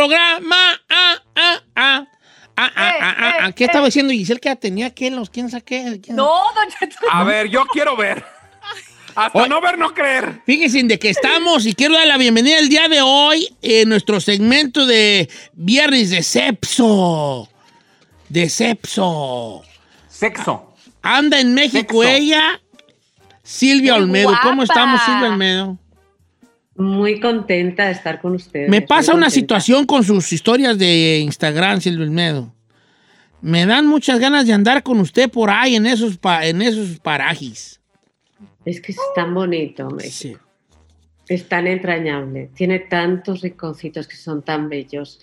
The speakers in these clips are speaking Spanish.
programa. Ah, ah, ah. Ah, ah, ah, ah, ah. ¿Qué estaba diciendo Giselle que ya tenía que los quién saqué? ¿Quién? No, Don Cheto. A ver, yo quiero ver. Hasta no ver, no creer. Fíjense de que estamos y quiero dar la bienvenida el día de hoy en nuestro segmento de Viernes de Cepso. De Cepso. Sexo. Anda en México Sexo. ella, Silvia Muy Olmedo. ¿Cómo estamos, Silvia Olmedo? Muy contenta de estar con ustedes. Me pasa una situación con sus historias de Instagram, Silvia Olmedo. Me dan muchas ganas de andar con usted por ahí en esos, pa- en esos parajes. Es que es tan bonito, México. Sí. es tan entrañable. Tiene tantos rinconcitos que son tan bellos.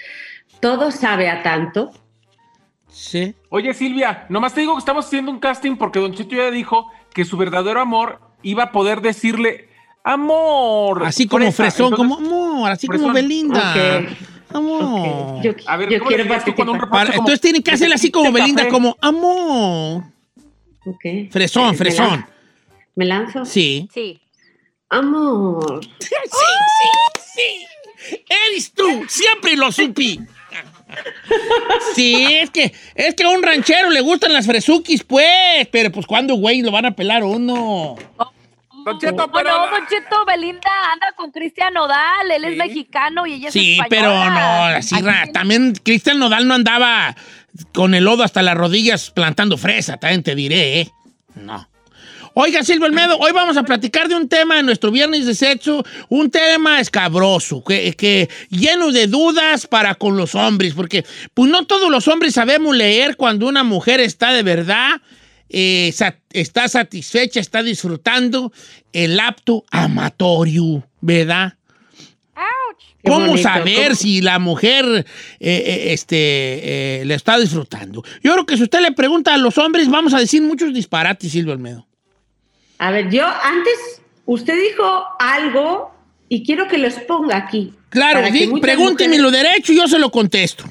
Todo sabe a tanto. Sí. Oye, Silvia, nomás te digo que estamos haciendo un casting porque Don Chito ya dijo que su verdadero amor iba a poder decirle amor. Así como fresa". fresón, Entonces, como amor, así como. Belinda. Amor. Yo, A ver, yo ¿cómo quiero tú cuando un como- entonces tienen que hacerle así como Café. Belinda, como amor. Ok. Fresón, ¿Me fresón. ¿Me lanzo? Sí. Sí. Amor. Sí, sí, sí. Eres tú, siempre lo supi. Sí, es que, es que a un ranchero le gustan las fresukis, pues. Pero pues cuando, güey, lo van a pelar uno. Don Cheto, pero. Bueno, Don Cheto, Belinda anda con Cristian Nodal. Él es mexicano y ella es Sí, española. pero no, así tiene- también Cristian Nodal no andaba con el lodo hasta las rodillas plantando fresa, también te diré, ¿eh? No. Oiga, Silvio Almedo, hoy vamos a platicar de un tema en nuestro viernes de sexo, un tema escabroso, que, que lleno de dudas para con los hombres, porque pues no todos los hombres sabemos leer cuando una mujer está de verdad, eh, está satisfecha, está disfrutando el apto amatorio, ¿verdad? ¿Cómo saber ¿cómo? si la mujer eh, eh, este, eh, le está disfrutando? Yo creo que si usted le pregunta a los hombres, vamos a decir muchos disparates, Silvio Almedo. A ver, yo antes, usted dijo algo y quiero que lo exponga aquí. Claro, pregúnteme mujeres- lo derecho y yo se lo contesto.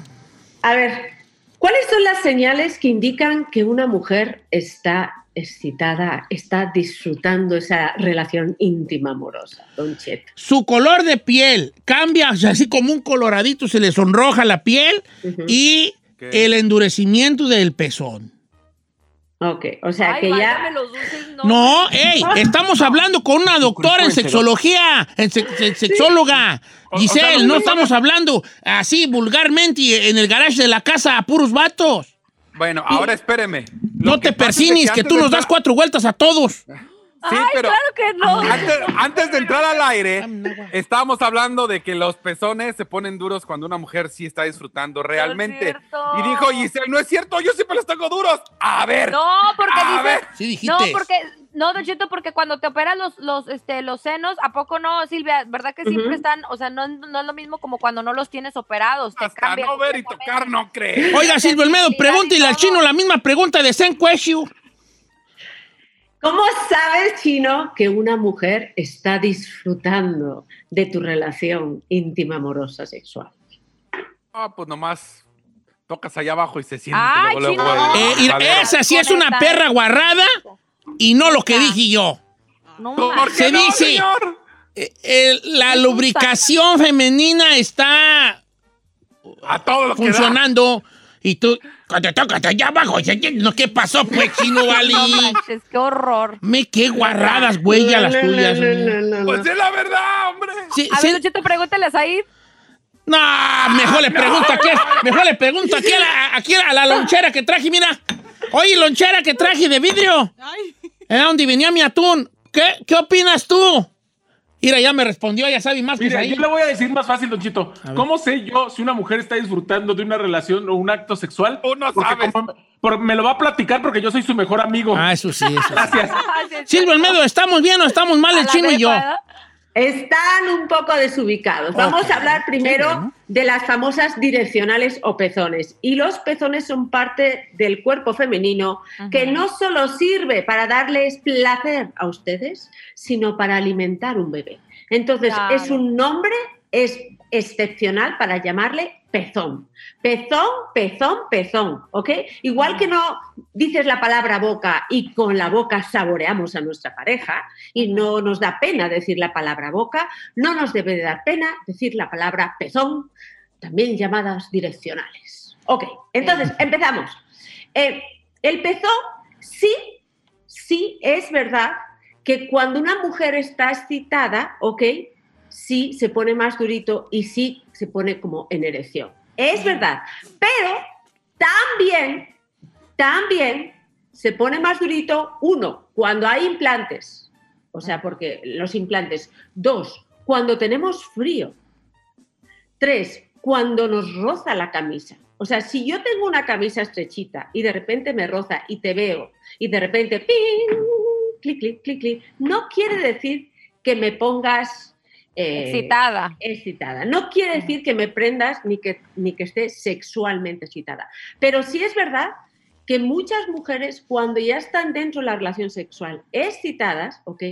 A ver, ¿cuáles son las señales que indican que una mujer está excitada, está disfrutando esa relación íntima amorosa, Don Cheto? Su color de piel cambia, o sea, así como un coloradito, se le sonroja la piel y ¿Qué? el endurecimiento del pezón. Ok, o sea Ay, que ya... los dulces, no. No, hey, estamos hablando con una doctora en sexología, en se- se- sexóloga. O Giselle, sea, no no- estamos hablando así vulgarmente y en el garage de la casa a puros vatos. Bueno, ahora espéreme. Lo No te persines, que antes tú nos das cuatro vueltas a todos. Sí, Ay, pero claro que no. antes, antes de entrar al aire, agua. estábamos hablando de que los pezones se ponen duros cuando una mujer sí está disfrutando realmente. y dijo Giselle, no es cierto, yo siempre los tengo duros. A ver. No, porque A ver. Sí dijiste. No, porque, no, Don Cheto, porque cuando te operan los, los, este, los senos, ¿a poco no, Silvia? ¿Verdad que siempre están, o sea, no, no es lo mismo como cuando no los tienes operados? Te Hasta cambian no ver y tocar, no crees. Oiga, Silvio Almedo, sensibilidad y pregúntele al chino la misma pregunta de Zen Question. ¿Cómo sabes, Chino, que una mujer está disfrutando de tu relación íntima, amorosa, sexual? Ah, pues nomás tocas allá abajo y se siente. Ay, luego, luego chino. el- Eh, esa sí es una perra guarrada y no lo que dije yo. No, ¿Por manches. qué Se no, dice- señor? Eh, la lubricación femenina está A todo lo que da. Y tú, cuando tocas allá abajo, no, ¿qué pasó, pues, chino, vale? No manches, qué horror. Me, qué guarradas, güey, a las tuyas. Pues es la verdad, hombre. Sí, A sí. ver, Don Cheto, pregúntale a Said. No, mejor le pregunto aquí, mejor le pregunto aquí a la, aquí a la lonchera que traje, mira. Oye, lonchera que traje de vidrio. Era donde venía mi atún. ¿Qué, qué opinas tú? Mira, ya me respondió, ya sabe más que Mira, ahí. yo le voy a decir más fácil, Don Chito. ¿Cómo sé yo si una mujer está disfrutando de una relación o un acto sexual? Tú no Porque sabes. como- por- me lo va a platicar porque yo soy su mejor amigo. Ah, eso sí, eso sí. Gracias. Silvio Almedo, ¿estamos bien o estamos mal A el chino y yo? Están un poco desubicados. Vamos a hablar primero de las famosas direccionales o pezones. Y los pezones son parte del cuerpo femenino que no solo sirve para darles placer a ustedes, sino para alimentar un bebé. Entonces, Claro. es un nombre es excepcional para llamarle pezón. Pezón, pezón, pezón, ¿ok? Igual que no dices la palabra boca y con la boca saboreamos a nuestra pareja y no nos da pena decir la palabra boca, no nos debe de dar pena decir la palabra pezón también llamadas direccionales. Ok, entonces empezamos. Eh, el pezón, sí, sí es verdad que cuando una mujer está excitada, ok, sí se pone más durito y sí se pone como en erección. Es verdad, pero también, también se pone más durito, uno, cuando hay implantes, o sea, porque los implantes, dos, cuando tenemos frío, tres, cuando nos roza la camisa. O sea, si yo tengo una camisa estrechita y de repente me roza y te veo y de repente, ¡ping! clic, clic, clic, clic, no quiere decir que me pongas eh, excitada. Excitada. No quiere decir que me prendas ni que, ni que esté sexualmente excitada. Pero sí es verdad que muchas mujeres, cuando ya están dentro de la relación sexual excitadas, ¿ok?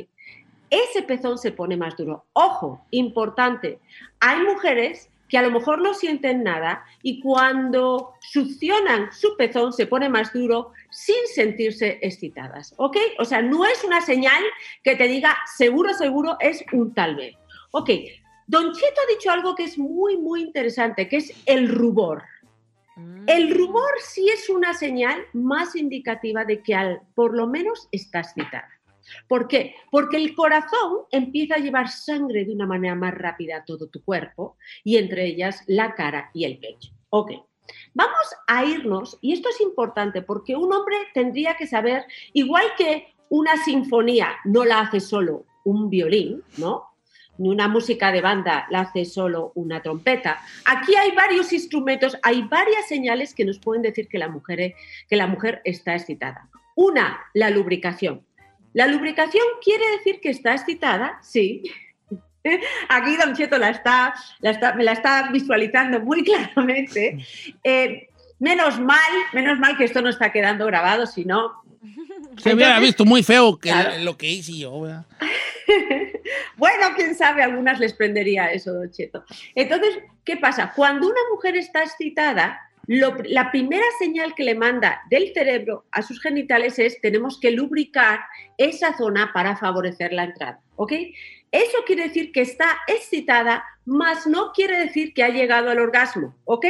Ese pezón se pone más duro. Ojo, importante. Hay mujeres que a lo mejor no sienten nada y cuando succionan su pezón se pone más duro sin sentirse excitadas, ¿ok? O sea, no es una señal que te diga seguro, seguro, es un tal vez. Ok, Don Cheto ha dicho algo que es muy, muy interesante, que es el rubor. El mm. rubor sí es una señal más indicativa de que al, por lo menos estás citada. ¿Por qué? Porque el corazón empieza a llevar sangre de una manera más rápida a todo tu cuerpo y entre ellas la cara y el pecho. Ok, vamos a irnos, y esto es importante porque un hombre tendría que saber, igual que una sinfonía no la hace solo un violín, ¿no? Ni una música de banda la hace solo una trompeta. Aquí hay varios instrumentos, hay varias señales que nos pueden decir que la mujer, que la mujer está excitada. Una, la lubricación. La lubricación quiere decir que está excitada, sí. Aquí Don Cheto la está, me la está visualizando muy claramente. Eh, menos mal, menos mal que esto no está quedando grabado, si no... Se hubiera visto muy feo que lo que hice yo, ¿verdad? bueno, quién sabe, a algunas les prendería eso, Don Cheto. Entonces, ¿qué pasa? Cuando una mujer está excitada, la primera señal que le manda del cerebro a sus genitales es tenemos que lubricar esa zona para favorecer la entrada, ¿ok? Eso quiere decir que está excitada, mas no quiere decir que ha llegado al orgasmo, ¿ok?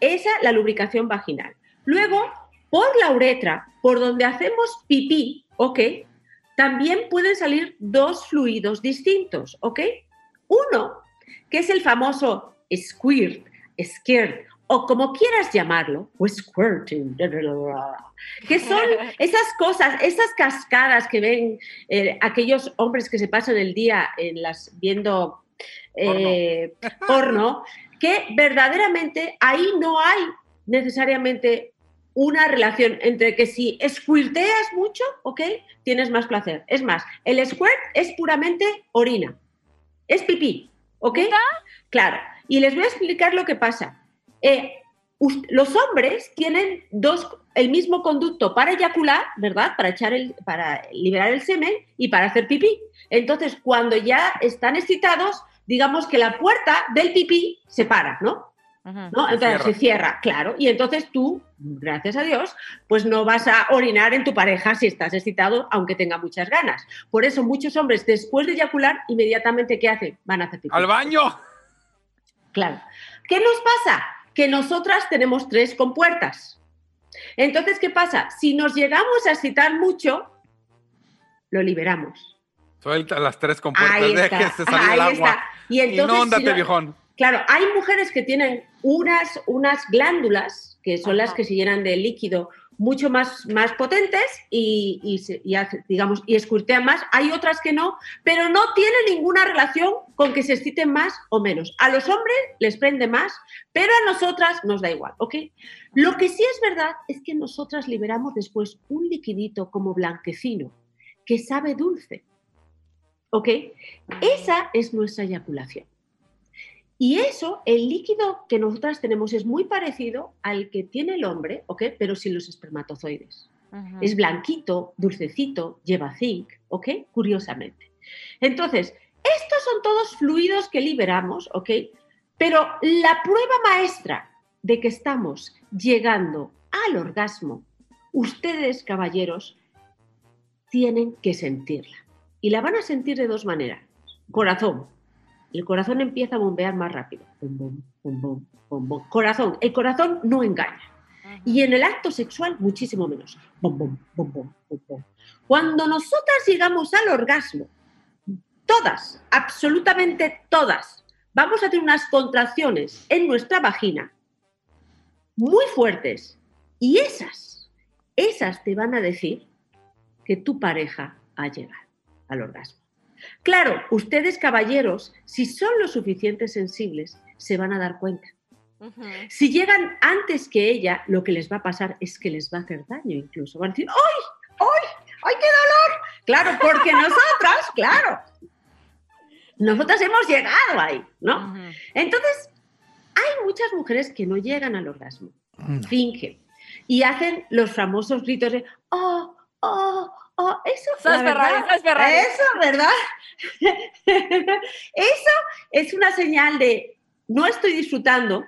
Esa la lubricación vaginal. Luego, por la uretra, por donde hacemos pipí, ¿ok? también pueden salir dos fluidos distintos, ¿ok? Uno, que es el famoso squirt, squirt, o como quieras llamarlo, o squirting, que son esas cosas, esas cascadas que ven eh, aquellos hombres que se pasan el día en las viendo eh, porno, que verdaderamente ahí no hay necesariamente una relación entre que si squirteas mucho, ¿ok? Tienes más placer. Es más, el squirt es puramente orina. Es pipí, ¿ok? Claro. Y les voy a explicar lo que pasa. Eh, los hombres tienen dos, el mismo conducto para eyacular, ¿verdad? Para, echar el, para liberar el semen y para hacer pipí. Entonces, cuando ya están excitados, digamos que la puerta del pipí se para, ¿no? ¿No? Entonces se cierra, claro. Y entonces tú, gracias a Dios, pues no vas a orinar en tu pareja si estás excitado, aunque tenga muchas ganas. Por eso muchos hombres, después de eyacular, inmediatamente, ¿qué hacen? Van a hacer pipí. ¡Al baño! Claro. ¿Qué nos pasa? Que nosotras tenemos tres compuertas. Entonces, ¿qué pasa? Si nos llegamos a excitar mucho, lo liberamos. Suelta las tres compuertas, el agua. Y entonces, viejón. Claro, hay mujeres que tienen unas, unas glándulas, que son las que se llenan de líquido mucho más, más potentes y, y, digamos, y escurtean más. Hay otras que no, pero no tiene ninguna relación con que se exciten más o menos. A los hombres les prende más, pero a nosotras nos da igual, ¿ok? Lo que sí es verdad es que nosotras liberamos después un liquidito como blanquecino que sabe dulce, ¿ok? Esa es nuestra eyaculación. Y eso, el líquido que nosotras tenemos es muy parecido al que tiene el hombre, ¿ok? Pero sin los espermatozoides. Es blanquito, dulcecito, lleva zinc, ¿ok? Curiosamente. Entonces, estos son todos fluidos que liberamos, ¿ok? Pero la prueba maestra de que estamos llegando al orgasmo, ustedes, caballeros, tienen que sentirla. Y la van a sentir de dos maneras. Corazón, el corazón empieza a bombear más rápido. Bom, bom, bom. Corazón, el corazón no engaña. Y en el acto sexual, muchísimo menos. Cuando nosotras llegamos al orgasmo, todas, absolutamente todas, vamos a tener unas contracciones en nuestra vagina muy fuertes. Y esas, esas te van a decir que tu pareja ha llegado al orgasmo. Claro, ustedes caballeros, si son lo suficiente sensibles, se van a dar cuenta. Si llegan antes que ella, lo que les va a pasar es que les va a hacer daño incluso. Van a decir, ¡ay! ¡ay! ¡ay, qué dolor! Claro, porque nosotras, claro, nosotras hemos llegado ahí, ¿no? Entonces, hay muchas mujeres que no llegan al orgasmo, No. fingen y hacen los famosos gritos de, ¡oh! ¡oh! ¡Oh! Eso, Sos la Ferrari, verdad, sos Ferrari. Eso, ¿verdad? Eso es una señal de no estoy disfrutando,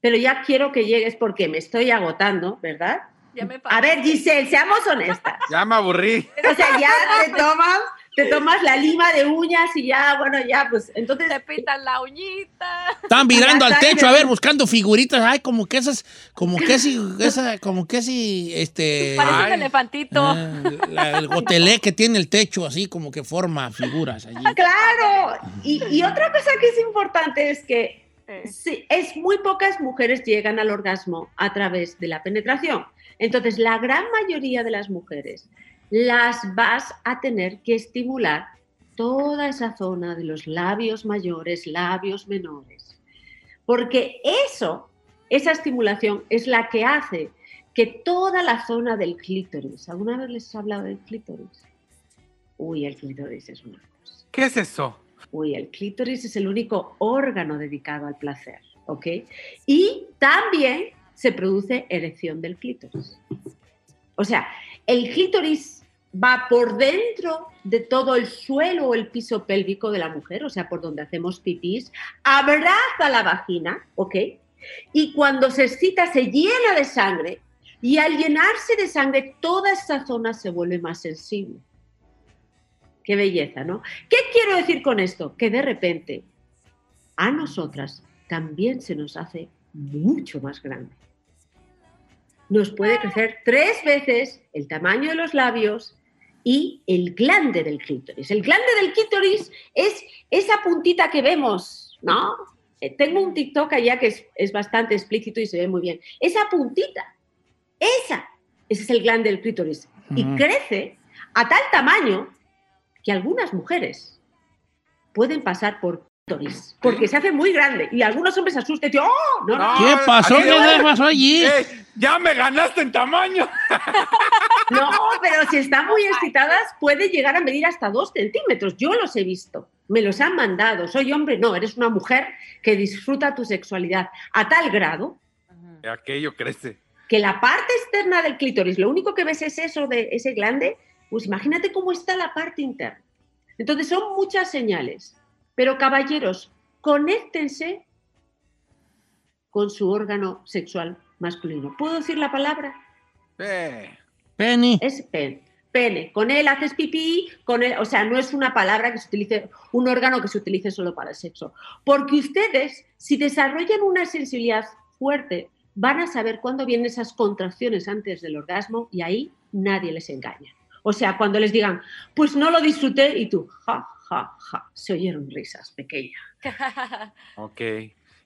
pero ya quiero que llegues porque me estoy agotando, ¿verdad? Ya me A ver, Giselle, seamos honestas. Ya me aburrí. O sea, ya te tomas, te tomas la lima de uñas y ya, bueno, ya, pues entonces te pintan la uñita. Están mirando al techo, a ver, buscando figuritas. Ay, como que esas, como que si, esa, como que si, este. Parece un elefantito. ah, la- el gotelé que tiene el techo, así como que forma figuras allí. Claro, y, y otra cosa que es importante es que sí, es muy pocas mujeres llegan al orgasmo a través de la penetración. Entonces, la gran mayoría de las mujeres las vas a tener que estimular toda esa zona de los labios mayores, labios menores. Porque eso, esa estimulación es la que hace que toda la zona del clítoris, ¿alguna vez les he hablado del clítoris? Uy, el clítoris es una cosa. ¿Qué es eso? Uy, el clítoris es el único órgano dedicado al placer, ¿ok? Y también se produce erección del clítoris. O sea, el clítoris va por dentro de todo el suelo o el piso pélvico de la mujer, o sea, por donde hacemos pipís, abraza la vagina, ¿ok? Y cuando se excita se llena de sangre y al llenarse de sangre toda esa zona se vuelve más sensible. Qué belleza, ¿no? ¿Qué quiero decir con esto? Que de repente a nosotras también se nos hace mucho más grande. Nos puede crecer tres veces el tamaño de los labios y el glande del clítoris. El glande del clítoris es esa puntita que vemos, ¿no? Eh, Tengo un TikTok allá que es, es bastante explícito y se ve muy bien. Esa puntita, esa, ese es el glande del clítoris. Y Ujú. crece a tal tamaño que algunas mujeres pueden pasar por porque se hace muy grande y algunos hombres se asustan ¡oh! No, no, No. ¿Qué pasó? ¿Qué le pasó allí? ¡Ey! ¡Ya me ganaste en tamaño! no, pero si están muy excitadas puede llegar a medir hasta dos centímetros. Yo los he visto, me los han mandado. Soy hombre, no, eres una mujer que disfruta tu sexualidad a tal grado. Aquello crece. que la parte externa del clítoris, lo único que ves es eso de ese glande, pues imagínate cómo está la parte interna. Entonces son muchas señales. Pero caballeros, conéctense con su órgano sexual masculino. ¿Puedo decir la palabra? Eh, Penny. Es pene. Pene. Con él haces pipí, con él, o sea, no es una palabra que se utilice, un órgano que se utilice solo para el sexo. Porque ustedes, si desarrollan una sensibilidad fuerte, van a saber cuándo vienen esas contracciones antes del orgasmo y ahí nadie les engaña. O sea, cuando les digan, pues no lo disfruté y tú, ja, ja, ja, se oyeron risas pequeñas. ok.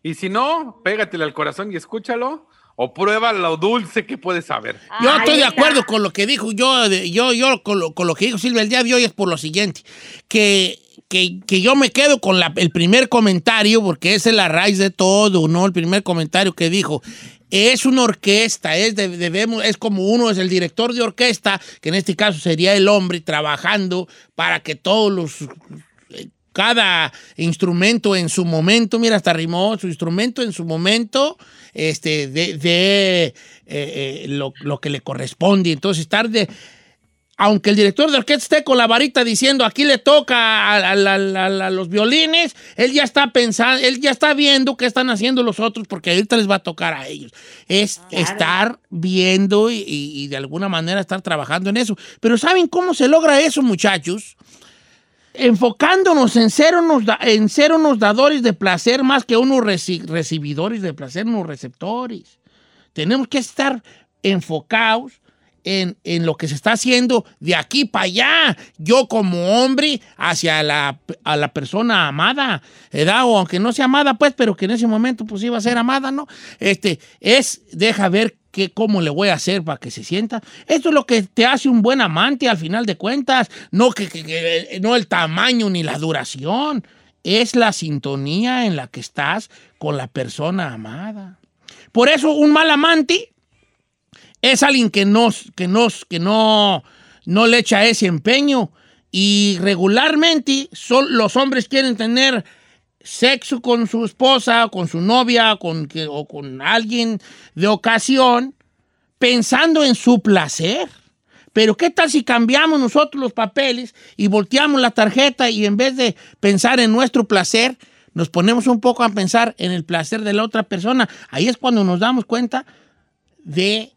Y si no, pégatele al corazón y escúchalo. O prueba lo dulce que puedes saber. Yo Ahí estoy de está. acuerdo con lo que dijo yo, yo, yo con, lo, con lo que dijo Silvia el día de hoy es por lo siguiente, que, que, que yo me quedo con la- el primer comentario, porque esa es la raíz de todo, ¿no? El primer comentario que dijo, es una orquesta, es, de- debemos, es como uno es el director de orquesta, que en este caso sería el hombre, trabajando para que todos los cada instrumento en su momento, mira, hasta rimó, su instrumento en su momento, este, de, eh, eh, lo, lo que le corresponde. Entonces, estar de. Aunque el director de orquesta esté con la varita diciendo aquí le toca a, a- a- a- a los violines, él ya está pensando, él ya está viendo qué están haciendo los otros porque ahorita les va a tocar a ellos. Es Claro. estar viendo y, de alguna manera estar trabajando en eso. Pero ¿saben cómo se logra eso, muchachos? enfocándonos en ser unos, en ser unos dadores de placer más que unos reci- recibidores de placer, unos receptores. Tenemos que estar enfocados en, en lo que se está haciendo de aquí para allá. Yo como hombre hacia la, a la persona amada. O aunque no sea amada, pues, pero que en ese momento pues iba a ser amada, ¿no? Este, es, deja ver qué, cómo le voy a hacer para que se sienta. Esto es lo que te hace un buen amante al final de cuentas. No, que, que- que- no el tamaño ni la duración. Es la sintonía en la que estás con la persona amada. Por eso un mal amante es alguien que, nos, que, nos, que no, no le echa ese empeño. Y regularmente son, los hombres quieren tener sexo con su esposa, con su novia con, que- o con alguien de ocasión, pensando en su placer. Pero ¿qué tal si cambiamos nosotros los papeles y volteamos la tarjeta y en vez de pensar en nuestro placer, nos ponemos un poco a pensar en el placer de la otra persona? Ahí es cuando nos damos cuenta de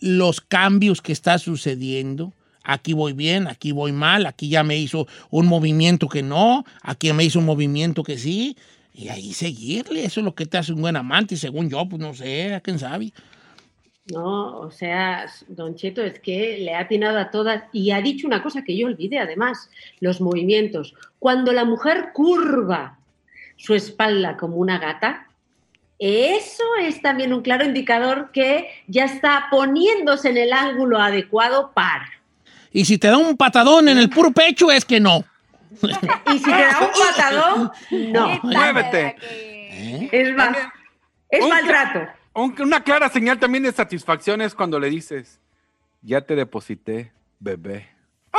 los cambios que está sucediendo. Aquí voy bien, aquí voy mal, aquí ya me hizo un movimiento que no, aquí me hizo un movimiento que sí. Y ahí seguirle, eso es lo que te hace un buen amante, según yo, pues no sé, quién sabe. No, o sea, Don Cheto es que le ha atinado a todas y ha dicho una cosa que yo olvidé además, los movimientos. Cuando la mujer curva su espalda como una gata, eso es también un claro indicador que ya está poniéndose en el ángulo adecuado para. Y si te da un patadón en el puro pecho, es que no. Y si te da un patadón, no. Muévete. ¿verdad que- ¿Eh? Es, más, También, es un- maltrato. un- una clara señal también de satisfacción es cuando le dices, ya te deposité, bebé.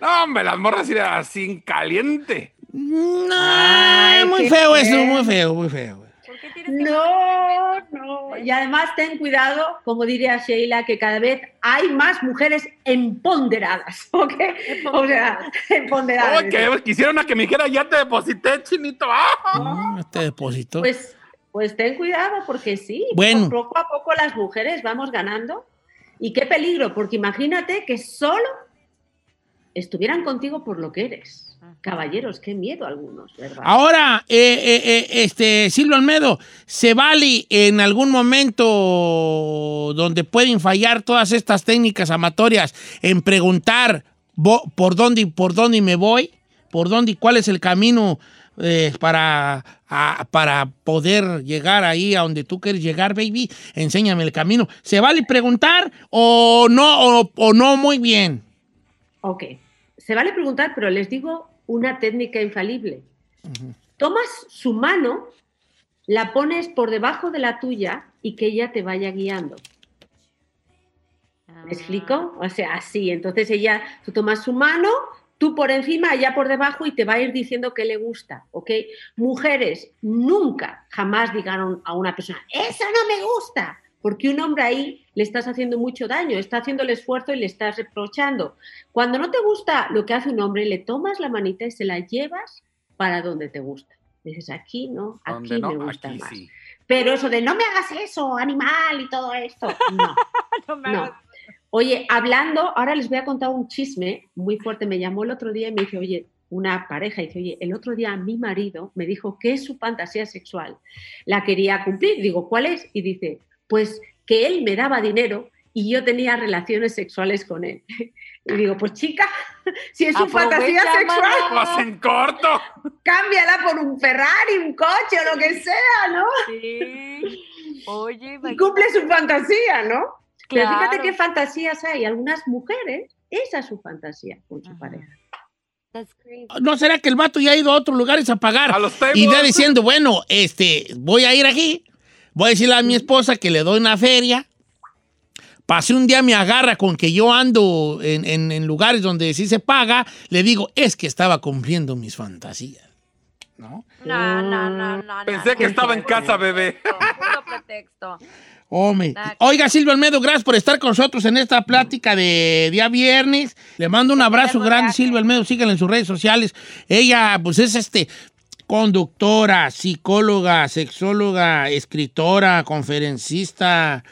No, hombre, las morras irán así en caliente. No, Ay, muy feo eso, muy feo, muy feo. ¿Por qué tienes que No, no. Y además ten cuidado, como diría Sheila, que cada vez hay más mujeres empoderadas, ¿ok? O sea, empoderadas. Oh, que quisieron a que me dijera, ya te deposité, chinito. ¡Ah! Mm, Este depósito. Pues, pues ten cuidado, porque sí, Bueno. poco a poco las mujeres vamos ganando. Y qué peligro, porque imagínate que solo estuvieran contigo por lo que eres. Caballeros, qué miedo algunos, ¿verdad? Ahora, eh, eh, eh, este, Silvio Almedo, ¿se vale en algún momento donde pueden fallar todas estas técnicas amatorias en preguntar por dónde, por dónde me voy? ¿Por dónde y cuál es el camino eh, para, a- para poder llegar ahí a donde tú quieres llegar, baby? Enséñame el camino. ¿Se vale preguntar o no, o, o no muy bien? Ok, se vale preguntar, pero les digo una técnica infalible. Tomas su mano, la pones por debajo de la tuya y que ella te vaya guiando. ¿Me explico? O sea, así. Entonces ella, tú tomas su mano, tú por encima, ella por debajo y te va a ir diciendo que le gusta, ¿ok? Mujeres nunca, jamás digan a una persona, eso no me gusta, porque un hombre ahí le estás haciendo mucho daño, está haciendo el esfuerzo y le estás reprochando. Cuando no te gusta lo que hace un hombre, le tomas la manita y se la llevas para donde te gusta. Dices, aquí no, aquí no, me gusta aquí más. sí. Pero eso de no me hagas eso, animal y todo esto, no. No me No. hagas- Oye, hablando, ahora les voy a contar un chisme muy fuerte. Me llamó el otro día y me dice, oye, una pareja, dice, oye, el otro día mi marido me dijo que su fantasía sexual la quería cumplir. Digo, ¿cuál es? Y dice, pues que él me daba dinero y yo tenía relaciones sexuales con él. Y digo, pues chica, si es su fantasía sexual. Pues en corto. cámbiala por un Ferrari, un coche o lo que sea, ¿no? Sí. Oye, Y cumple su fantasía, ¿no? Pero fíjate Claro. qué fantasías hay. Algunas mujeres, esa es su fantasía con su Ajá. pareja. That's crazy. ¿No será que el vato ya ha ido a otros lugares a pagar? A los. Y va diciendo, bueno, este, voy a ir aquí, voy a decirle a mi esposa que le doy una feria. Pasé un día me agarra con que yo ando en, en- en lugares donde sí se paga, le digo, es que estaba cumpliendo mis fantasías. ¿No? No, no, no, no. Pensé no, que estaba en casa, bebé. Puro pretexto. Hombre. Oiga, Silvio Almedo, gracias por estar con nosotros en esta plática de día viernes. Le mando un abrazo grande. Silvio Almedo. Síganla en sus redes sociales. Ella, pues, es este conductora, psicóloga, sexóloga, escritora, conferencista,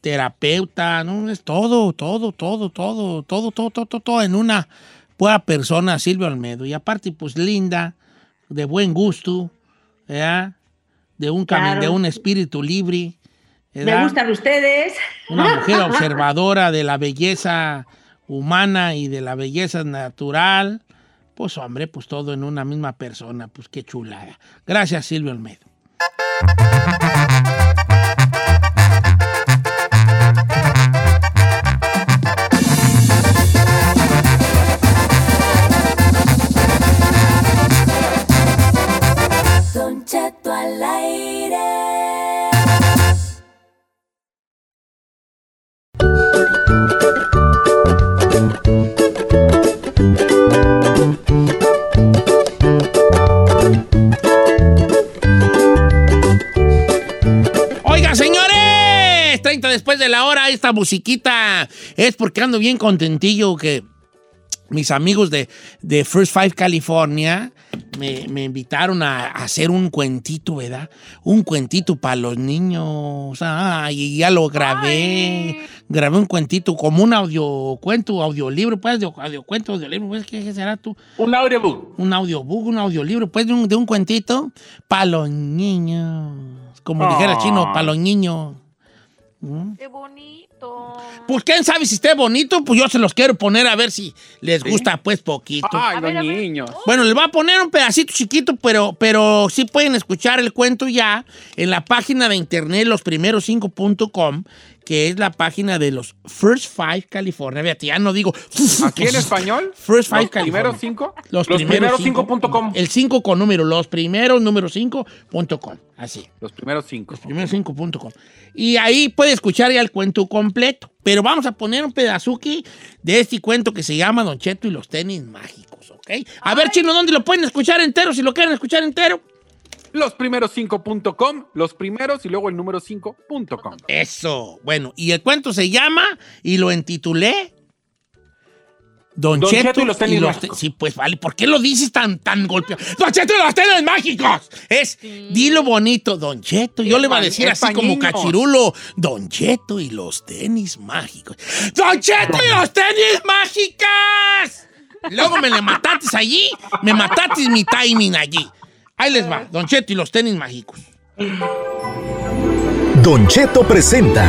terapeuta, ¿no? Es todo, todo, todo, todo, todo, todo, todo, todo, todo en una buena persona Silvia Olmedo. Y aparte, pues linda, de buen gusto, ¿verdad? De un, Claro. de un espíritu libre. Me gustan ustedes. Una mujer observadora de la belleza humana y de la belleza natural. Pues hombre, pues todo en una misma persona. Pues qué chulada. Gracias, Silvia Olmedo. 30 después de la hora, esta musiquita es porque ando bien contentillo que mis amigos de, de First Five California me, me invitaron a, a hacer un cuentito, ¿verdad? Un cuentito para los niños. Ay, y ya lo grabé. Ay. Grabé un cuentito como un audio cuento, audiolibro, pues, de audio cuento, audiolibro, pues, ¿qué, qué será tú? Un audiobook. un audiobook, un audiolibro, pues de un, de un cuentito para los niños. Como dijera el chino, para los niños. Qué bonito. Pues quién sabe si esté bonito, pues yo se los quiero poner a ver si les gusta pues poquito. Ay, A los ver, niños. Bueno, les voy a poner un pedacito chiquito, pero, pero sí pueden escuchar el cuento ya en la página de internet losprimeros5.com, que es la página de los First Five California. Fíjate, ya no digo... ¿Aquí en español? First Five ¿Los California. primeros cinco? Los, Los primeros, primeros cinco, cinco punto com. El 5 con número, los primeros número 5.com. Así. Los primeros cinco. Primero5.com. Y ahí puede escuchar ya el cuento completo. Pero vamos a poner un pedazuki de este cuento que se llama Don Cheto y los tenis mágicos, ¿ok? A ver, chino, ¿dónde lo pueden escuchar entero? Si lo quieren escuchar entero. Los primeros cinco.com, los primeros y luego el número cinco.com. Eso. Bueno, y el cuento se llama, y lo entitulé. Don, Don Cheto, Cheto y los tenis te- mágicos. Sí, pues vale. ¿Por qué lo dices tan, tan golpeado? Don Cheto y los tenis mágicos. Es, dilo bonito, Don Cheto. Yo Es le iba a decir es así como cachirulo. Don Cheto y los tenis mágicos. ¡Don Cheto y los tenis mágicas! Luego me le matatis allí. Me matatis mi timing allí. Ahí les va. Don Cheto y los tenis mágicos. Don Cheto presenta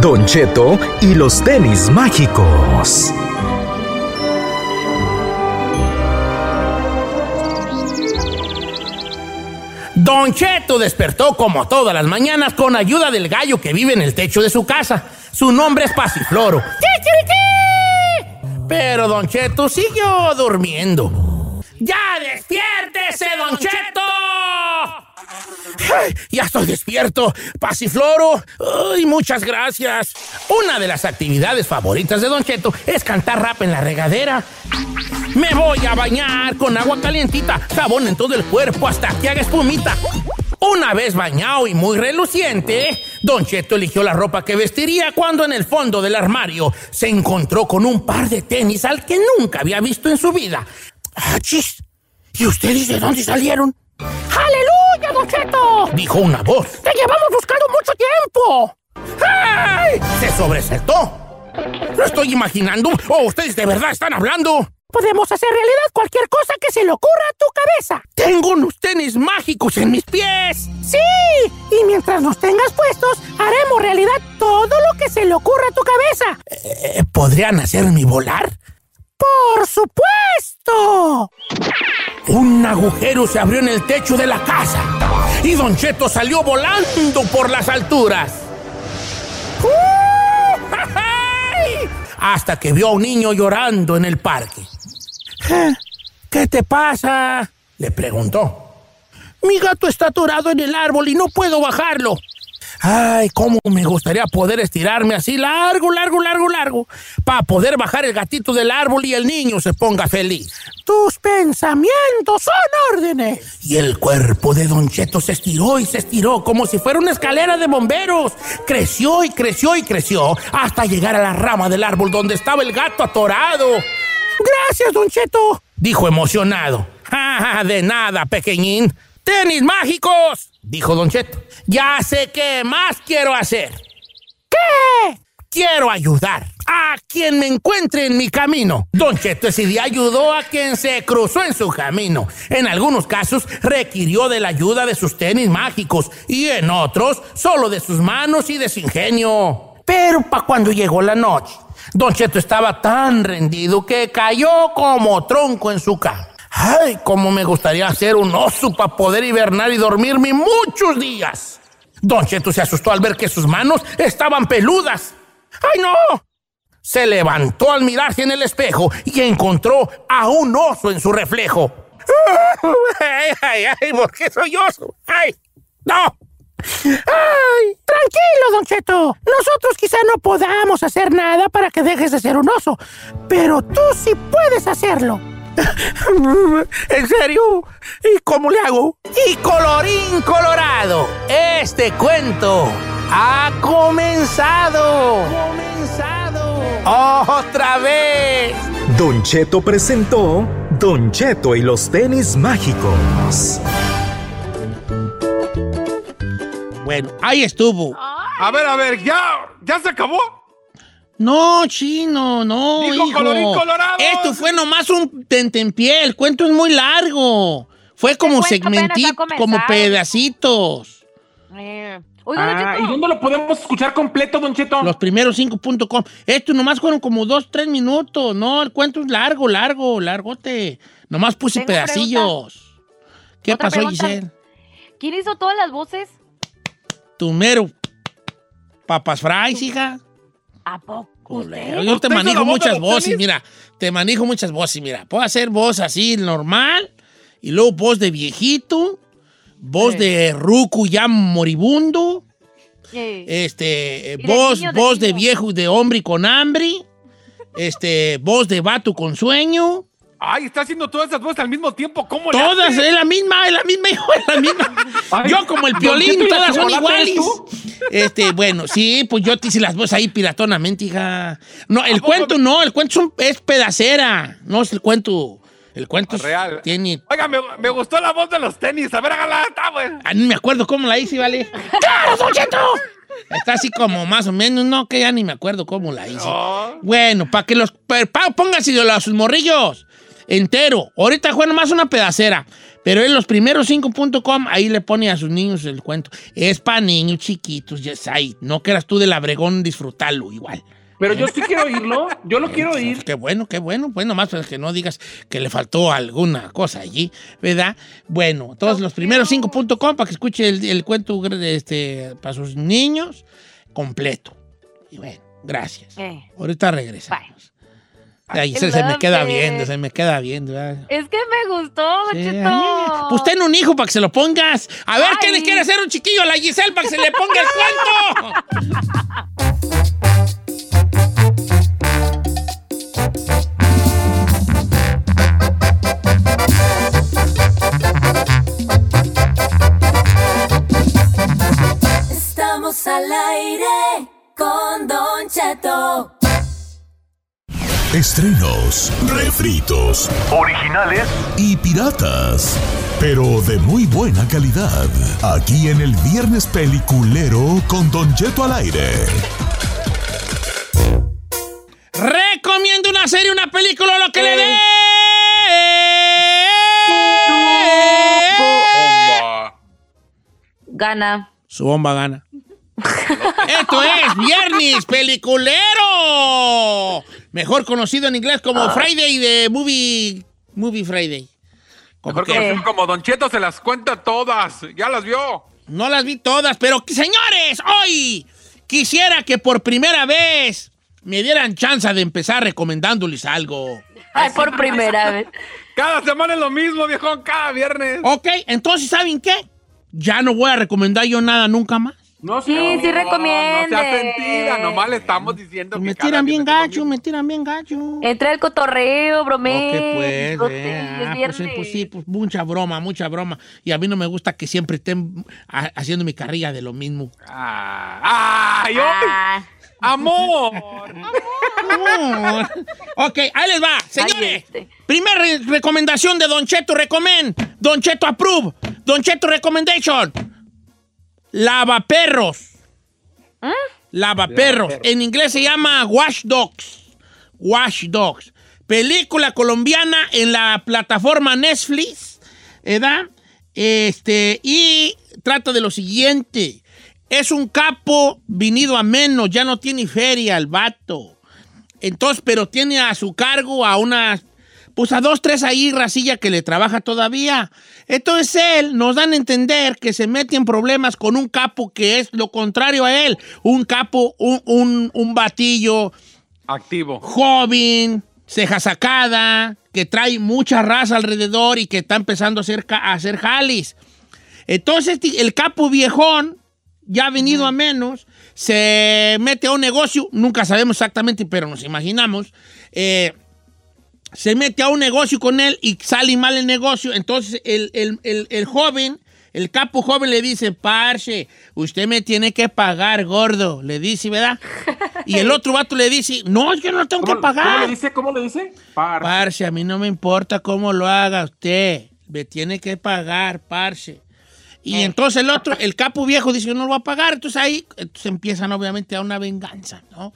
Don Cheto y los tenis mágicos. Don Cheto despertó como todas las mañanas con ayuda del gallo que vive en el techo de su casa. Su nombre es Pasifloro. Pero Don Cheto siguió durmiendo. ¡Ya despiértese, Don Cheto! ¡Ay, Ya estoy despierto, Pasifloro. Ay, muchas gracias. Una de las actividades favoritas de Don Cheto es cantar rap en la regadera. Me voy a bañar con agua calientita, jabón en todo el cuerpo hasta que haga espumita. Una vez bañado y muy reluciente, Don Cheto eligió la ropa que vestiría cuando en el fondo del armario se encontró con un par de tenis al que nunca había visto en su vida. ¡Achis! ¿Y ustedes de dónde salieron? ¡Aleluya, Don Cheto! Dijo una voz. ¡Te llevamos buscando mucho tiempo! Se sobresaltó. ¿Lo estoy imaginando o ustedes de verdad están hablando? Podemos hacer realidad cualquier cosa que se le ocurra a tu cabeza. Tengo unos tenis mágicos en mis pies. Sí, y mientras los tengas puestos, haremos realidad todo lo que se le ocurra a tu cabeza. Eh, ¿Podrían hacerme volar? ¡Por supuesto! Un agujero se abrió en el techo de la casa y Don Cheto salió volando por las alturas. ¡Uh! ¡Ay! Hasta que vio a un niño llorando en el parque. "Eh, ¿Qué te pasa? Le preguntó. Mi gato está atorado en el árbol y no puedo bajarlo. Ay, cómo me gustaría poder estirarme así largo, largo, largo, largo, para poder bajar el gatito del árbol y el niño se ponga feliz. Tus pensamientos son órdenes. Y el cuerpo de Don Cheto se estiró y se estiró como si fuera una escalera de bomberos. Creció y creció y creció hasta llegar a la rama del árbol donde estaba el gato atorado. Gracias, Don Cheto, dijo emocionado. "Ah, de nada, pequeñín. ¡Tenis mágicos! Dijo Don Cheto. Ya sé qué más quiero hacer. ¿Qué? Quiero ayudar. a quien me encuentre en mi camino. Don Cheto ese día ayudó a quien se cruzó en su camino. En algunos casos requirió de la ayuda de sus tenis mágicos y en otros solo de sus manos y de su ingenio. Pero para cuando llegó la noche, Don Cheto estaba tan rendido que cayó como tronco en su cama. Ay, cómo me gustaría ser un oso para poder hibernar y dormirme muchos días. Don Cheto se asustó al ver que sus manos estaban peludas. ¡Ay, no! Se levantó al mirarse en el espejo y encontró a un oso en su reflejo. ¡Ay, ay, ay! ¿Por qué soy oso? ¡Ay! ¡No! ¡Ay! Tranquilo, Don Cheto. Nosotros quizá no podamos hacer nada para que dejes de ser un oso, pero tú sí puedes hacerlo. ¿En serio? ¿Y cómo le hago? Y colorín colorado, este cuento ha comenzado. Comenzado. Otra vez. Don Cheto presentó Don Cheto y los tenis mágicos. Bueno, ahí estuvo. A ver, a ver, ya, ya se acabó. No, chino, no, Dijo hijo. colorín colorado. Esto fue nomás un tentempié. El cuento es muy largo. Fue como segmentitos, como pedacitos. Eh, Ah. ¿Y dónde lo podemos escuchar completo, Don Cheto? Los primeros 5.com. Esto nomás fueron como dos, tres minutos. No, el cuento es largo, largo, largote. Nomás puse Tengo pedacillos. ¿Qué Otra pasó, pregunta. Giselle? ¿Quién hizo todas las voces? Tu mero. Papas fries, hija. ¿A poco? Culero, usted? Yo te ¿Usted hizo manejo muchas voces, mira. Te manejo muchas voces, mira. Puedo hacer voz así normal y luego voz de viejito, voz Sí. de ruco ya moribundo, este, de voz, niño, de voz de viejo, de hombre con hambre, este, voz de vato con sueño. Ay, está haciendo todas esas voces al mismo tiempo. ¿Cómo Todas, es la misma, es la misma, hijo, es la misma. Ay, yo como el piolín, Cheto, ¿y la todas son iguales. Este, bueno, sí, pues yo te hice las voces ahí piratonamente, hija. No, el cuento no, el cuento es, un- es pedacera, no es el cuento. El cuento es- Real. tiene. Oiga, me, me gustó la voz de los tenis. A ver, hágala. Está, güey. Ah, ni me acuerdo cómo la hice, ¿vale? ¡Claro, Don Cheto! Está así como más o menos, no, que ya ni me acuerdo cómo la hice. No. Bueno, para que los. pa- Pónganse los sus morrillos entero. Ahorita fue nomás una pedacera. Pero en los primeros 5.com, ahí le pone a sus niños el cuento. Es para niños chiquitos, ya sabes. No quieras tú del abregón disfrutarlo igual. Pero yo sí quiero oírlo. Yo lo quiero oír. Qué bueno, qué bueno. Pues nomás para que no digas que le faltó alguna cosa allí, ¿verdad? Bueno, todos los primeros 5.com para que escuche el, el cuento este, para sus niños completo. Y bueno, gracias. Eh. Ahorita regresamos. Bye. Ahí se, se me queda viendo, se me queda viendo. ¿verdad? Es que me gustó, Sí, Cheto. ay, Pues ten un hijo para que se lo pongas. A ver, ¿qué Ay. le quiere hacer un chiquillo a la Giselle para que se le ponga el cuento? Estamos al aire con Don Cheto. Estrenos, refritos, originales y piratas. Pero de muy buena calidad. Aquí en el Viernes Peliculero con Don Cheto al aire. Recomiendo una serie, una película, lo que le dé. Gana. Su bomba gana. Esto es Viernes Peliculero. Mejor conocido en inglés como Friday de Movie, movie Friday. Como Mejor que- conocido como Don Cheto se las cuenta todas. Ya las vio. No las vi todas, pero señores, hoy quisiera que por primera vez me dieran chance de empezar recomendándoles algo. Ay, por primera vez. Cada semana es lo mismo, viejón. Cada viernes. Ok, entonces, ¿saben qué? Ya no voy a recomendar yo nada nunca más. No Sí, sé. sí recomiende. No sea sentida. Nomás le estamos diciendo Me que tiran bien gacho, me tiran bien gacho. Entra el cotorreo, bromeo. Ok, pues, eh, ah, pues, sí, pues sí, pues mucha broma, mucha broma. Y a mí no me gusta que siempre estén ha- haciendo mi carrilla de lo mismo. Ah, ¡Ay, ay! Ah, ¡Amor! ok, ahí les va, señores. este. Primer re- recomendación de Don Cheto Recommend. Don Cheto Approve. Don Cheto Recommendation. Lavaperros. Lavaperros. Lavaperros. En inglés se llama Wash Dogs. Wash Dogs. Película colombiana en la plataforma Netflix, ¿verdad? Este, y trata de lo siguiente. Es un capo venido a menos, ya no tiene feria el vato. Entonces, pero tiene a su cargo a una, pues a dos, tres ahí, racilla que le trabaja todavía. Entonces él nos dan a entender que se mete en problemas con un capo que es lo contrario a él. Un capo, un, un, un batillo Activo. joven, ceja sacada, que trae mucha raza alrededor y que está empezando a hacer, a hacer jalis. Entonces el capo viejón, ya venido a menos, se mete a un negocio, nunca sabemos exactamente, pero nos imaginamos, eh, se mete a un negocio con él y sale mal el negocio. Entonces el, el- el- el joven, el capo joven le dice, parce, usted me tiene que pagar, gordo. Le dice, ¿verdad? Y el otro vato le dice, no, yo no tengo que ¿Cómo, ¿Cómo pagar. le dice? ¿Cómo le dice? Par. Parce, a mí no me importa cómo lo haga usted. Me tiene que pagar, parce. Y entonces el otro, el capo viejo dice, yo no lo voy a pagar. Entonces ahí entonces empiezan obviamente a una venganza, ¿no?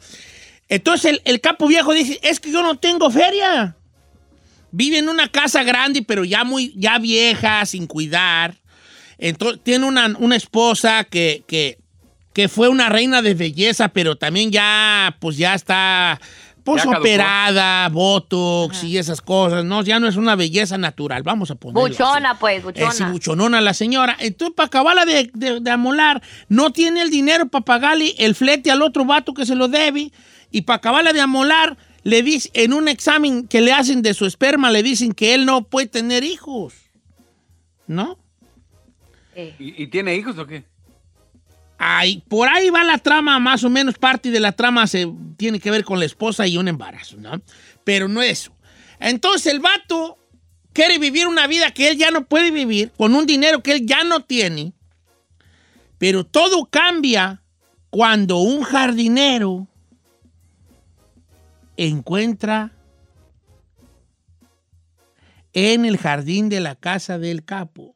Entonces el, el capo viejo dice, es que yo no tengo feria. Vive en una casa grande, pero ya muy, ya vieja, sin cuidar. Entonces tiene una, una esposa que, que, que fue una reina de belleza, pero también ya, pues ya está, pues Ya operada, botox y esas cosas, ¿no? Ya no es una belleza natural, vamos a ponerlo así. Buchona, pues, Eh, buchona. sí, buchonona la señora. Entonces, para acabarla de, de- de amolar, no tiene el dinero para pagarle el flete al otro vato que se lo debe. Y para acabarla de amolar, le dice, en un examen que le hacen de su esperma, le dicen que él no puede tener hijos. ¿No? Eh. ¿Y, y tiene hijos o qué? Ahí, por ahí va la trama, más o menos parte de la trama se tiene que ver con la esposa y un embarazo, ¿no? Pero no eso. Entonces el vato quiere vivir una vida que él ya no puede vivir, con un dinero que él ya no tiene, pero todo cambia cuando un jardinero encuentra en el jardín de la casa del capo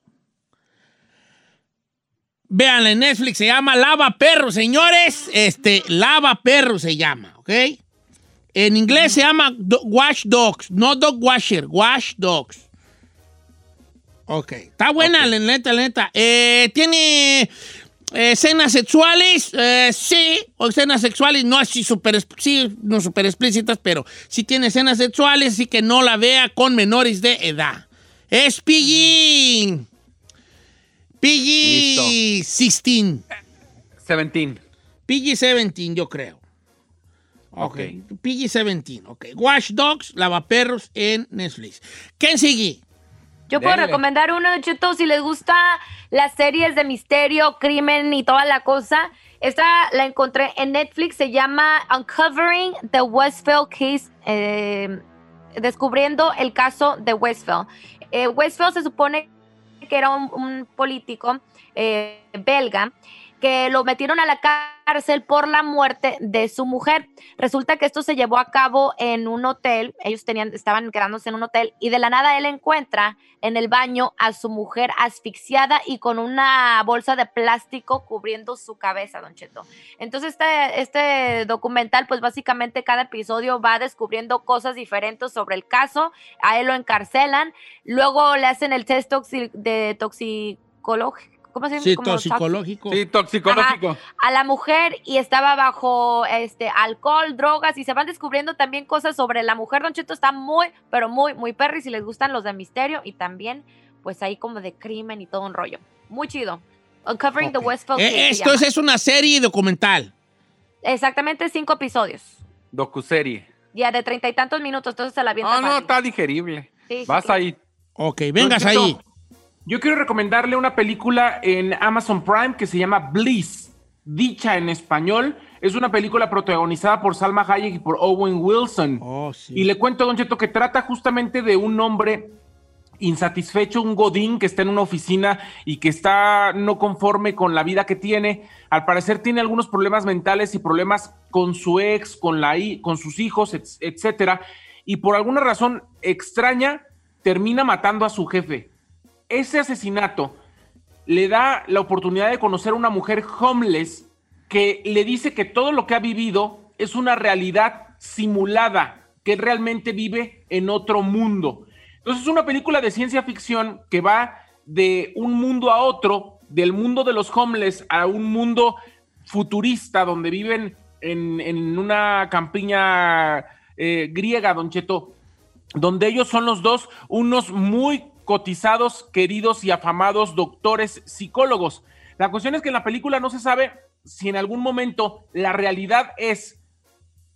Véanla en Netflix, se llama Lava Perro, señores. Este, Lava Perro se llama, ¿ok? En inglés se llama Do- Wash Dogs, no Dog Washer, Wash Dogs. Ok, está buena, la neta, la neta. Eh, Tiene escenas sexuales, eh, sí, o escenas sexuales, no así super, sí, no super explícitas, pero sí tiene escenas sexuales, así que no la vea con menores de edad. Es PG. PG 16. 17. PG-17, yo creo. Ok. Ok. PG-17, ok. Watch Dogs, Lavaperros en Netflix. ¿Quién sigue? Yo puedo recomendar uno, Don Cheto, si les gusta las series de misterio, crimen y toda la cosa. Esta la encontré en Netflix, se llama Uncovering the Westfield Case, eh, descubriendo el caso de Westfield. Eh, Westfield se supone que era un, un político eh, belga que lo metieron a la cárcel por la muerte de su mujer. Resulta que esto se llevó a cabo en un hotel, ellos tenían, estaban quedándose en un hotel y de la nada él encuentra en el baño a su mujer asfixiada y con una bolsa de plástico cubriendo su cabeza, don Cheto. Entonces este, este documental, pues básicamente cada episodio va descubriendo cosas diferentes sobre el caso, a él lo encarcelan, luego le hacen el test de toxicología. ¿Cómo se llama? Sí, Como toxicológico. Sí, toxicológico. a la mujer y estaba bajo este alcohol, drogas y se van descubriendo también cosas sobre la mujer. Don Cheto está muy, pero muy, muy perry si les gustan los de misterio y también pues ahí como de crimen y todo un rollo. Muy chido. Uncovering the. Westfield Eh, esto es, es una serie documental. Exactamente cinco episodios. Docuserie. Ya de treinta y tantos minutos, entonces se la avienta Ah, no, fácil. está digerible. Sí, Vas sí. ahí. Ok, vengas ahí. Yo quiero recomendarle una película en Amazon Prime que se llama Bliss, dicha en español. Es una película protagonizada por Salma Hayek y por Owen Wilson. Oh, sí. Y le cuento, Don Cheto, que trata justamente de un hombre insatisfecho, un godín que está en una oficina y que está no conforme con la vida que tiene. Al parecer tiene algunos problemas mentales y problemas con su ex, con, la, con sus hijos, et- etcétera. Y por alguna razón extraña, termina matando a su jefe. Ese asesinato le da la oportunidad de conocer a una mujer homeless que le dice que todo lo que ha vivido es una realidad simulada, que realmente vive en otro mundo. Entonces es una película de ciencia ficción que va de un mundo a otro, del mundo de los homeless a un mundo futurista donde viven en, en una campiña eh, griega, Don Cheto, donde ellos son los dos unos muy cotizados, queridos y afamados doctores psicólogos. La cuestión es que en la película no se sabe si en algún momento la realidad es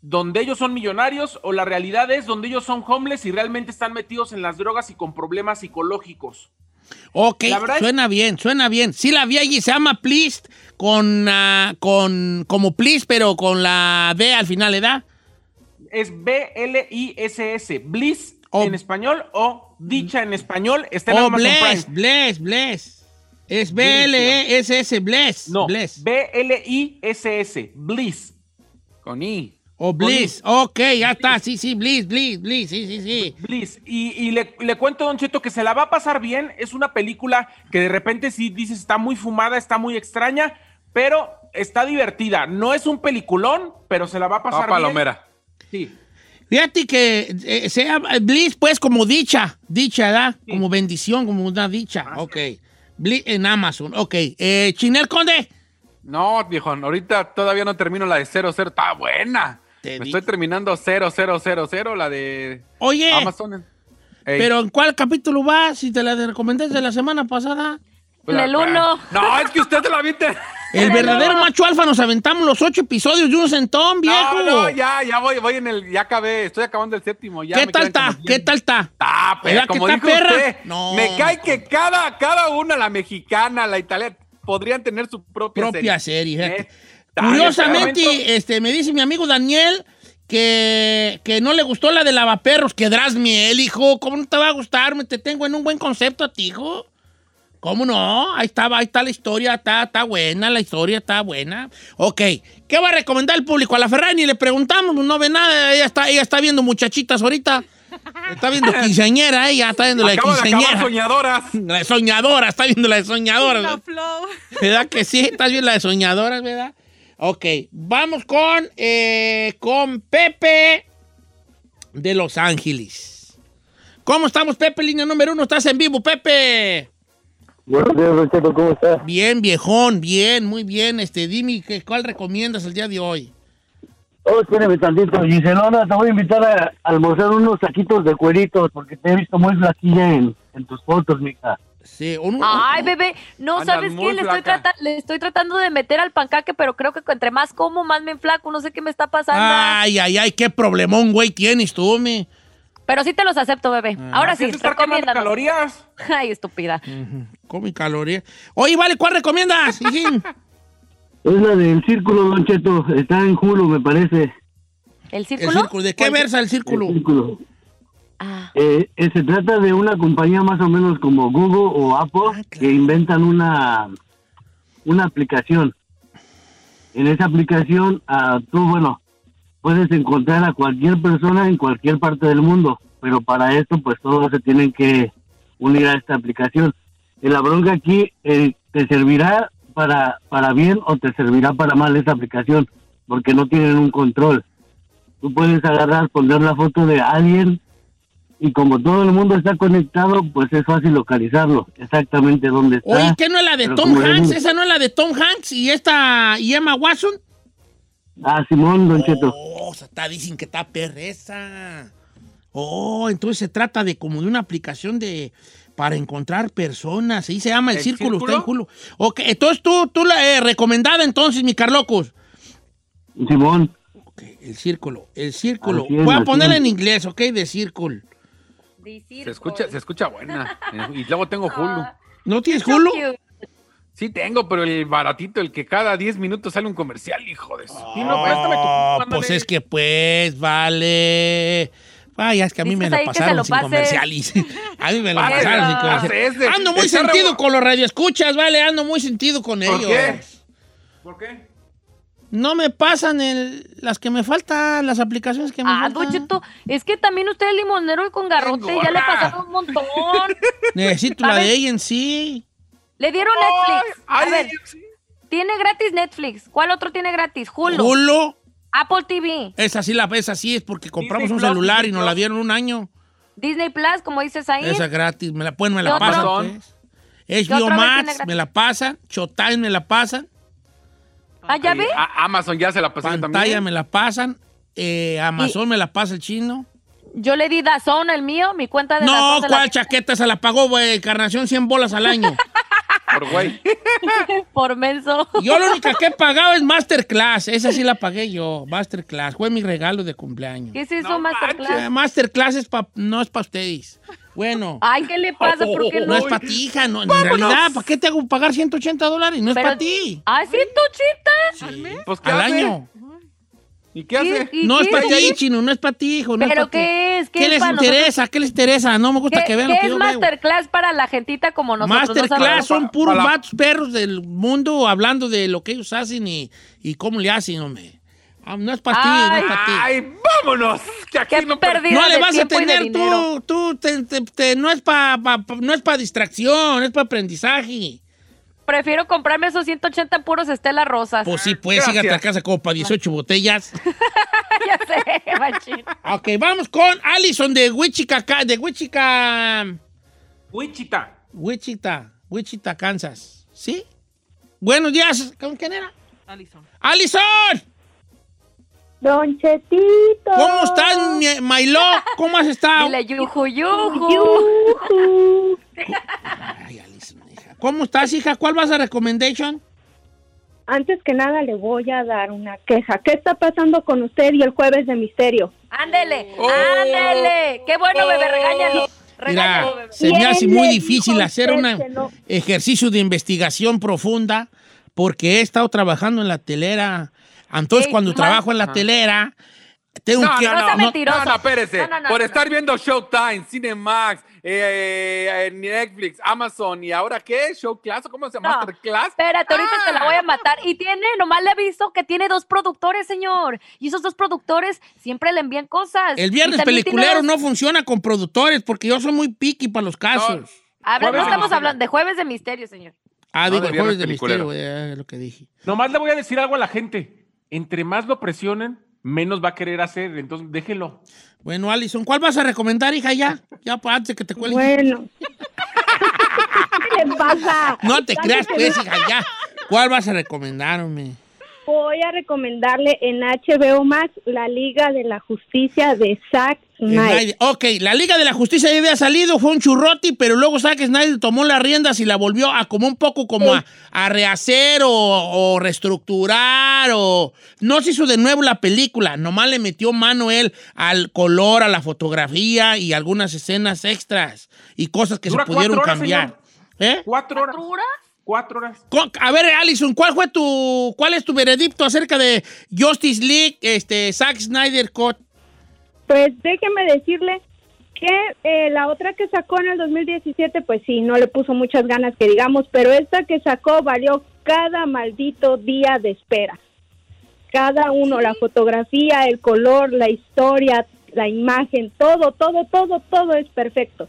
donde ellos son millonarios o la realidad es donde ellos son homeless y realmente están metidos en las drogas y con problemas psicológicos. Ok, es- suena bien, suena bien. Sí la vi allí, se llama Please, con, ah, con, como Please, pero con la B al final, ¿edad? Es B-L-I-S-S, Bliss O- en español o Dicha en español. Está en Oh, Amazon Bless, Prime. Bless, Bless. Es B-L-E-S-S, Bless. No, Bless. B-L-I-S-S, Bliss. Con I. O Bliss. Ok, ya está. Sí, sí, Bliss, Bliss, Bliss. Sí, sí, sí. Bliss. Y, y le, le cuento, Don Cheto, que se la va a pasar bien. Es una película que de repente sí dices está muy fumada, está muy extraña, pero está divertida. No es un peliculón, pero se la va a pasar bien. palomera. Sí. Fíjate que eh, sea Bliss, pues, como dicha. Dicha, ¿verdad? Sí. Como bendición, como una dicha. Ok. Bliss en Amazon. Ok. Eh, Chinel Conde. No, viejo, ahorita todavía no termino la de 00. Está buena. Te Me estoy terminando 0000, la de Oye, Amazon. Ey, pero ¿en cuál capítulo vas? Si te la recomendé de la semana pasada. pues, en el ah, uno. No, es que usted te la viste. El verdadero no. macho alfa nos aventamos los ocho episodios de un centón, viejo. No, no, ya, ya voy, voy en el, ya acabé, estoy acabando el séptimo. Ya ¿Qué tal está? ¿Qué tal está? Está, pero ¿Verdad que como dijo perra? usted, No. me cae que cada, cada una, la mexicana, la italiana, podrían tener su propia, Propia serie. fíjate. Eh, Curiosamente, este este, me dice mi amigo Daniel que, que no le gustó la de lavaperros, que drás miel, hijo. ¿Cómo no te va a gustar? Me te tengo en un buen concepto a ti, hijo. ¿Cómo no? Ahí está, ahí está la historia, está, está buena, la historia está buena. Ok, ¿qué va a recomendar el público? A la Ferrari le preguntamos, no ve nada, ella está, ella está viendo muchachitas ahorita. Está viendo quinceañera, ella está viendo la de Acabo de acabar quinceañera. soñadoras. La de soñadora, está viendo la de soñadora. La flow. ¿Verdad que sí? Estás viendo la de soñadoras, ¿verdad? Ok, vamos con, eh, con Pepe de Los Ángeles. ¿Cómo estamos, Pepe? Línea número uno, estás en vivo, Pepe. Buenos días, Don Cheto, ¿cómo está? Bien, viejón, bien, muy bien. Este, dime, ¿qué- ¿cuál recomiendas el día de hoy? Oh, espérame tantito. Giselona, te voy a invitar a almorzar unos taquitos de cueritos porque te he visto muy flaquilla en, en tus fotos, mija. Sí, un- Ay, bebé, no sabes qué, le estoy, trata- le estoy tratando de meter al pancaque, pero creo que entre más como, más me enflaco, no sé qué me está pasando. Ay, ay, ay, qué problemón, güey, tienes tú, me. Pero sí te los acepto, bebé. Ahora sí, recomiéndanos. calorías. Ay, estúpida. Come calorías. Oye, vale, ¿cuál recomiendas? Es la del círculo, Don Cheto. Está en Hulu, me parece. ¿El El círculo? ¿De qué ¿Cuál? versa el círculo? El círculo. Ah, Eh, eh, se trata de una compañía más o menos como Google o Apple Ah, claro. que inventan una, una aplicación. En esa aplicación, ah, tú, bueno, puedes encontrar a cualquier persona en cualquier parte del mundo, pero para esto, pues todos se tienen que unir a esta aplicación. La bronca aquí, eh, te servirá para, para bien o te servirá para mal esta aplicación, porque no tienen un control. Tú puedes agarrar, poner la foto de alguien y como todo el mundo está conectado, pues es fácil localizarlo exactamente dónde está. Oye, ¿qué no es la de Tom Hanks? ¿Esa no es la de Tom Hanks y esta y Emma Watson? Ah, Simón, Don Cheto. Oh, está, dicen que está perreza. Oh, entonces se trata de como de una aplicación de para encontrar personas. Ahí se llama El, ¿El Círculo, Círculo? está en Hulu. Ok, entonces tú, tú la eh, recomendada entonces, mi Carlocos. Simón. Ok, El Círculo, El Círculo. Así es, Voy a ponerla en inglés, ok, de Círculo. Se escucha, se escucha buena. Y luego tengo Hulu. ¿No tienes so Hulu? Sí tengo, pero el baratito, el que cada 10 minutos sale un comercial, hijo de su. Sí, no, préstame tu Oh, pues es que pues, vale. Vaya, es que a mí me lo pasaron lo sin pases. comerciales. A mí me lo pasaron sin pase comerciales. Ando muy sentido con los radioescuchas, vale, ando muy sentido con ¿Por ellos. qué? ¿Por qué? No me pasan el, las que me faltan, las aplicaciones que me Ah, faltan. Don Cheto, es que también usted es limonero y con garrote, ya le ah. pasaron un montón. Necesito la de ella en sí. Le dieron Netflix. A ver. Tiene gratis Netflix. ¿Cuál otro tiene gratis? Hulu. Hulu, Apple TV. esa sí la esa sí es porque compramos Disney un Plus, celular y nos la dieron un año. Disney Plus, como dices ahí. Esa gratis, me la pueden, me ¿Qué la pasan. Pues. ¿Qué HBO Max me la pasan, Showtime me la pasan, Ah, ¿ya ve? A- Amazon ya se la pasó pantalla también. me la pasan, eh, Amazon me la pasa el chino. Yo le di Dazón, el mío, mi cuenta de No, Dazón se la- ¿cuál chaqueta? Se la pagó, güey, Encarnación 100 bolas al año. Por güey. por menso. Yo lo único que he pagado es Masterclass. Esa sí la pagué yo. Masterclass. Fue mi regalo de cumpleaños. ¿Qué es eso, No Masterclass? Eh, Masterclass es pa- no es para ustedes. Bueno, Ay, ¿qué le pasa? ¿Por qué no no? es para ti, hija. No, en realidad, ¿para qué te hago pagar 180 dólares? No es para ti. Ay, sí, tuchita. Pues, ¿qué Al hace? año. ¿Y qué hace? ¿Y No es para ti, chino. No es para ti, hijo. No ¿Pero pa' qué es? ¿Qué ¿Qué es les interesa? ¿Qué les interesa? No me gusta ¿Qué, que vean qué lo que es yo veo. Masterclass para la gentita como nosotros? No Masterclass son Pa- puros pa' la- vatos perros del mundo hablando de lo que ellos hacen y, y cómo le hacen, hombre. Ah, no es para ti, no es para ti. ¡Ay, vámonos! Que aquí Qué no No le vas a tener tú, tú, te- te- te- no es para no es para distracción, es para aprendizaje. Prefiero comprarme esos 180 puros Estela Rosas. Pues sí, pues sígate a casa como para 18 botellas. ya sé, machín. ok, vamos con Allison de Wichita, de Wichita, Wichita. Wichita, Wichita, Kansas. ¿Sí? Buenos días. ¿Con quién era? Alison. ¡Allison! Don Chetito. ¿Cómo estás, Mailo? ¿Cómo has estado? Dile yuju, yuju. Yujú. Ay, Allison. ¿Cómo estás, hija? ¿Cuál vas a recommendation? Antes que nada le voy a dar una queja. ¿Qué está pasando con usted y el jueves de misterio? Ándele, Oh. ándele. Qué bueno, bebé, regáñalo. Regáñalo, Mira, bebé. se me hace ¿Quién muy difícil hacer un no? ejercicio de investigación profunda porque he estado trabajando en la telera. Entonces, Ey, cuando trabajo en la telera, tengo No, que... no, No no, no, no. No, no, no, Por no. estar viendo Showtime, Cinemax, eh, eh, Netflix, Amazon y ahora qué, Show Class, ¿o ¿cómo se llama? No. Masterclass. Espérate, ahorita te la voy Ah. a matar. Y tiene, nomás le he visto que tiene dos productores, señor. Y esos dos productores siempre le envían cosas. El viernes peliculero dos- no funciona con productores porque yo soy muy picky para los casos. A ver, no estamos misterio. hablando de jueves de misterio, señor. Ah, No, digo, el jueves de misterio, eh, lo que dije. Nomás le voy a decir algo a la gente. Entre más lo presionen, menos va a querer hacer. Entonces, déjelo. Bueno, Alison, ¿cuál vas a recomendar, hija, ya? Ya, pues, antes de que te cuelgue. Bueno. ¿Qué le pasa? No te creas, pues, hija, ya. ¿Cuál vas a recomendar, hombre? Voy a recomendarle en HBO Max la Liga de la Justicia de Zack Snyder. Ok, la Liga de la Justicia ya había salido, fue un churroti, pero luego Zack Snyder tomó las riendas y la volvió a como un poco como a, a rehacer o, o reestructurar o... No se hizo de nuevo la película, nomás le metió mano él al color, a la fotografía y algunas escenas extras y cosas que Dura se pudieron horas, cambiar. ¿Eh? Cuatro horas. ¿Cuatro horas? Cuatro horas. A ver, Alison, ¿cuál fue tu, cuál es tu veredicto acerca de Justice League, este, Zack Snyder Cut? Pues déjeme decirle que eh, la otra que sacó en el 2017, pues sí, no le puso muchas ganas que digamos, pero esta que sacó valió cada maldito día de espera. Cada uno, la fotografía, el color, la historia, la imagen, todo, todo, todo, todo es perfecto.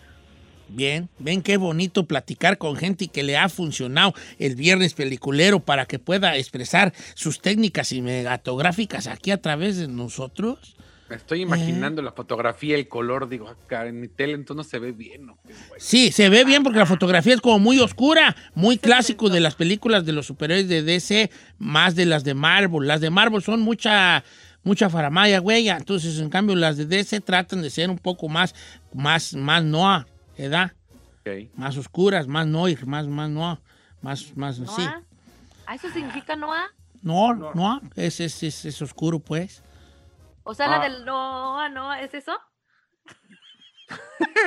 Bien, ven qué bonito platicar con gente que le ha funcionado el viernes peliculero para que pueda expresar sus técnicas cinematográficas aquí a través de nosotros. Me estoy imaginando la fotografía, el color, digo, acá en mi tele entonces no se ve bien. ¿no? Sí, se ve bien porque la fotografía es como muy oscura, muy clásico de las películas de los superhéroes de DC, más de las de Marvel. Las de Marvel son mucha mucha faramaya, güey. Entonces, en cambio, las de DC tratan de ser un poco más más más noir, Más oscuras, más noir, más más noir, más más sí. ¿Noa? ¿Ah, ¿Eso significa Noah? No, no, es, es, es, es oscuro, pues. O sea, Ah. la del Noah, ¿no? ¿Es eso?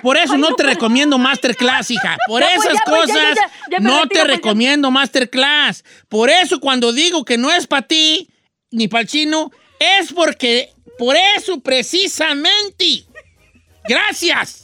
Por eso no te recomiendo Masterclass, hija. Por Ya, esas ya, pues, cosas ya, ya, ya me no retiro, te pues, ya. recomiendo Masterclass. Por eso cuando digo que no es para ti, ni para el chino, es porque, por eso precisamente. Gracias.